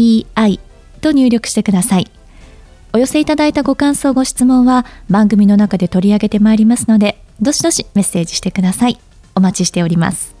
ZENTOKEIEI と入力してください。お寄せいただいたご感想、ご質問は番組の中で取り上げてまいりますので、どしどしメッセージしてください。お待ちしております。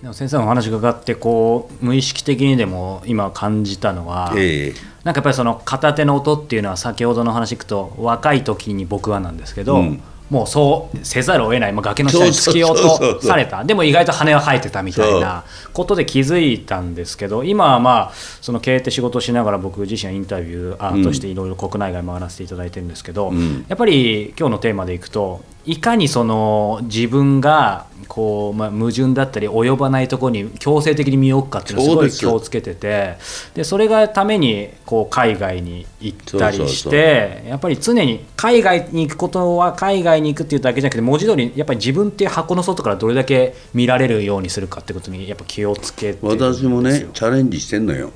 でも先生のお話伺ってこう無意識的にでも今感じたのは、えー、なんかやっぱりその片手の音っていうのは先ほどの話いくと若い時に僕はなんですけど、うんもうそうせざるを得ない、まあ、崖の下に突き落とされた。でも意外と羽は生えてたみたいなことで気づいたんですけど今はまあその経営って仕事をしながら僕自身はインタビューアーとしていろいろ国内外回らせていただいてるんですけど、うん、やっぱり今日のテーマでいくといかにその自分がこう、まあ、矛盾だったり及ばないところに強制的に身を置くかっていうのをすごい気をつけててでそれがためにこう海外に行ったりしてやっぱり常に海外に行くことは海外に行くっていうだけじゃなくて文字通りやっぱり自分っていう箱の外からどれだけ見られるようにするかってことにやっぱ気をつけて私もねチャレンジしてんのよ。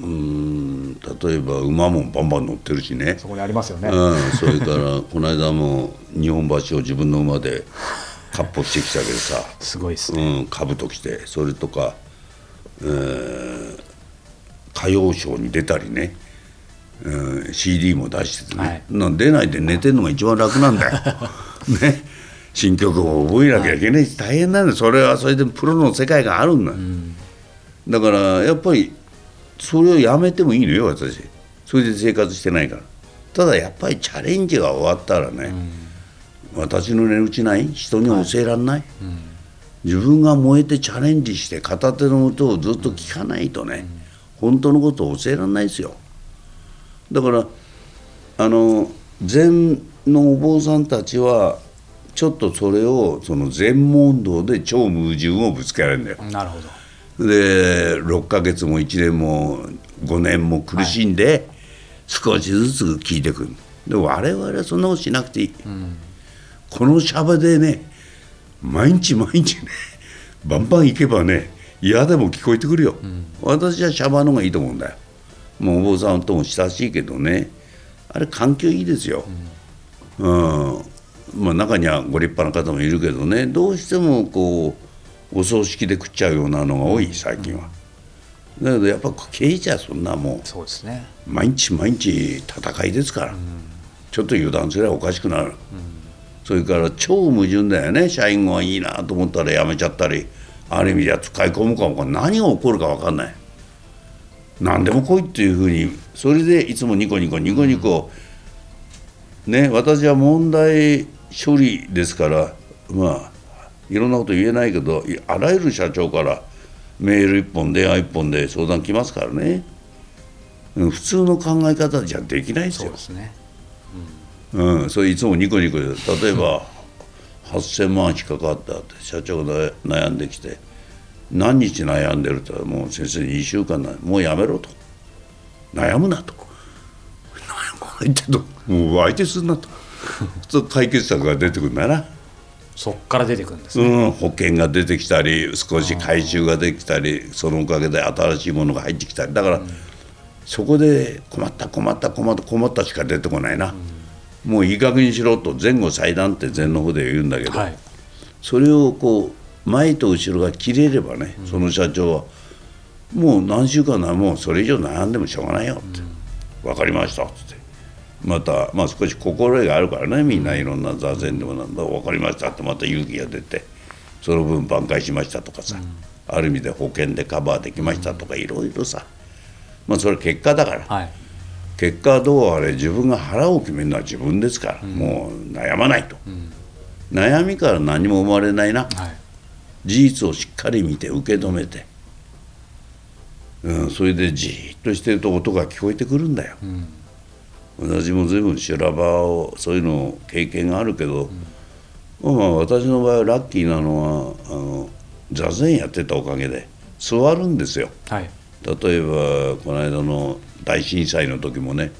うん例えば馬もバンバン乗ってるしね。そこにありますよね、うん、それから この間も日本橋を自分の馬で かっ歩してきたけどさ。すごいっすね、うん、兜着て。それとか、えー、歌謡ショーに出たりね、うん、CD も出しててね、はい、出ないで寝てるのが一番楽なんだよ。ね。新曲を覚えなきゃいけないし、大変なんだよ。それはそれでプロの世界があるんだ、うん、だからやっぱりそれをやめてもいいのよ私。それで生活してないから。ただやっぱりチャレンジが終わったらね、うん。私の値打ちない？人に教えられない、はい。うん、自分が燃えてチャレンジして片手の音をずっと聞かないとね、うん、本当のことを教えられないですよ。だからあの禅のお坊さんたちはちょっとそれをその禅問答で超矛盾をぶつけられるんだよ。なるほどで6ヶ月も1年も5年も苦しんで、少しずつ聞いてくる。で我々はそんなことしなくていい、うん。このシャバでね毎日毎日ねバンバン行けばね嫌でも聞こえてくるよ、うん、私はシャバの方がいいと思うんだよ。もうお坊さんとも親しいけどねあれ環境いいですよ、うん、うん、まあ中にはご立派な方もいるけどねどうしてもこうお葬式で食っちゃうようなのが多い最近は、だけどやっぱ経営者はそんなもうそうですね。毎日毎日戦いですから、ちょっと油断すればおかしくなる、それから超矛盾だよね。社員がいいなと思ったら辞めちゃったりある意味では使い込むかも何が起こるか分かんない。何でも来いっていうふうにそれでいつもニコニコニコニコ、ね私は問題処理ですからまあいろんなこと言えないけどあらゆる社長からメール一本電話一本で相談来ますからね。普通の考え方じゃできないですよ。そうですね。うん、それいつもニコニコで例えば8,000万引っかかったって社長が悩んできて何日悩んでるってもう先生2週間なもうやめろと。悩むなと。相手ともう相手するなと。と解決策が出てくるんだなそっから出てくるんです、ね、うん、保険が出てきたり少し回収ができたりそのおかげで新しいものが入ってきたり。だから、うん、そこで困った困った困った困ったしか出てこないな。うん。もういい加減にしろと前後祭壇って禅の方で言うんだけど、はい、それをこう前と後ろが切れればね、その社長はもう何週間なもうそれ以上悩んでもしょうがないよって、うん、分かりましたってまたまあ少し心得があるからねみんないろんな座禅でもなんだ分かりましたってまた勇気が出てその分挽回しましたとかさ、うん、ある意味で保険でカバーできましたとかいろいろさまあそれ結果だから。はい。結果どうあれ自分が腹を決めるのは自分ですから、うん、もう悩まないと、うん、悩みから何も生まれないな、はい、事実をしっかり見て受け止めて、うん、それでじっとしてると音が聞こえてくるんだよ、うん、私も随分修羅場をそういうの経験があるけど、まあ私の場合はラッキーなのはあの座禅やってたおかげで座るんですよ、はい、例えばこの間の大震災の時もね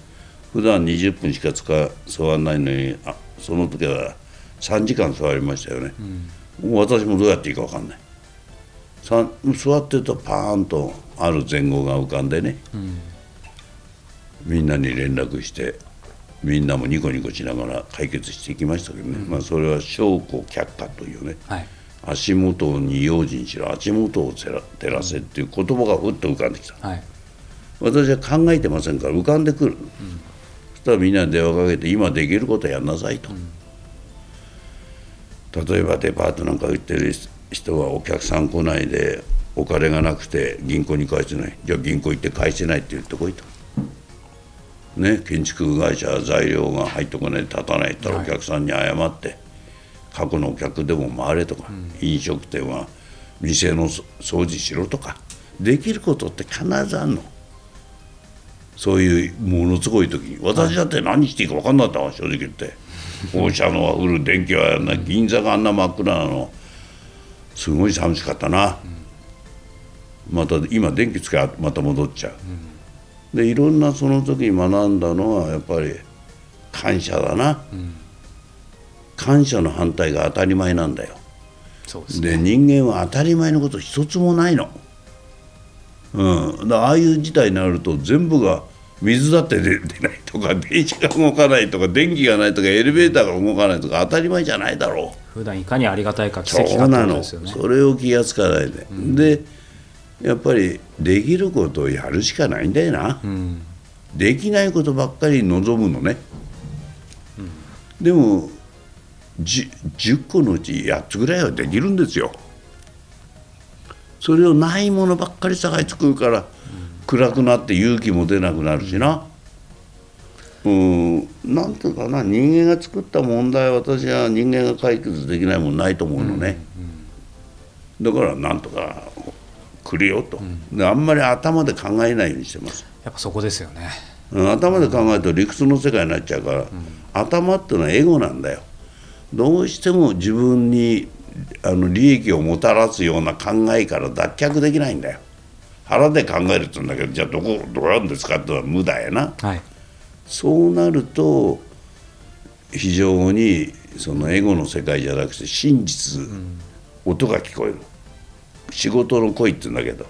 普段20分しか使わないのにあその時は3時間座りましたよね、うん、私もどうやっていいか分かんない。座ってるとパーンとある前後が浮かんでね、うん、みんなに連絡してみんなもニコニコしながら解決していきましたけどね、うん、まあ、それは証拠却下というね、はい、足元に用心しろ足元を照らせっていう言葉がふっと浮かんできた、はい、私は考えてませんから浮かんでくる、そしたらみんなに電話かけて今できることやんなさいと。例えばデパートなんか売ってる人はお客さん来ないでお金がなくて銀行に返せない。じゃあ銀行行って返せないって言ってこいと。ね、建築会社材料が入ってこない立たないったらお客さんに謝って、はい、過去のお客でも回れとか、うん、飲食店は店の掃除しろとかできることって必ずあるの。そういうものすごい時に私だって何していいか分かんなかったわ正直言って。放射能は降る電気はな銀座があんな真っ暗なの。すごい寂しかったな、また今電気つけまた戻っちゃう、でいろんなその時に学んだのはやっぱり感謝だな、感謝の反対が当たり前なんだよ。で、ね、人間は当たり前のこと一つもないの。うん、だああいう事態になると全部が水だって出ないとか電車が動かないとか電気がないとかエレベーターが動かないとか当たり前じゃないだろう。普段いかにありがたいか奇跡かってですよね。それを気が付かないで、うん、でやっぱりできることをやるしかないんだよな、うん、できないことばっかり望むのね、うん、でも 10, 10個のうち8つぐらいはできるんですよ。それをないものばっかり探し作るから暗くなって勇気も出なくなるしな。うんなんていうかな人間が作った問題私は人間が解決できないもんないと思うのね、うんうん、だからなんとか来るよと、うん、であんまり頭で考えないようにしてます。やっぱそこですよね、うん、頭で考えると理屈の世界になっちゃうから、うん、頭っていうのはエゴなんだよ。どうしても自分にあの利益をもたらすような考えから脱却できないんだよ。腹で考えるって言うんだけどじゃあどこどうやるんですかってのは無駄やな、はい、そうなると非常にそのエゴの世界じゃなくて真実、うん、音が聞こえる仕事の声って言うんだけど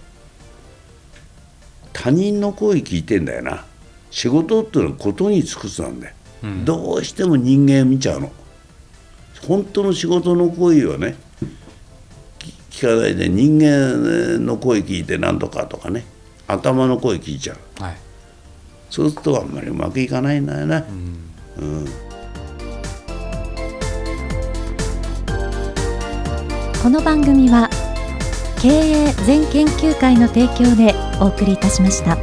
他人の声聞いてんだよな。仕事っていうのはことに尽くすなんだよ、うん、どうしても人間見ちゃうの。本当の仕事の声はね聞かないで人間の声聞いて何とかとかね頭の声聞いちゃう、はい、そうするとあんまりうまくいかないんだよね、うん、うん、この番組は経営全研究会の提供でお送りいたしました。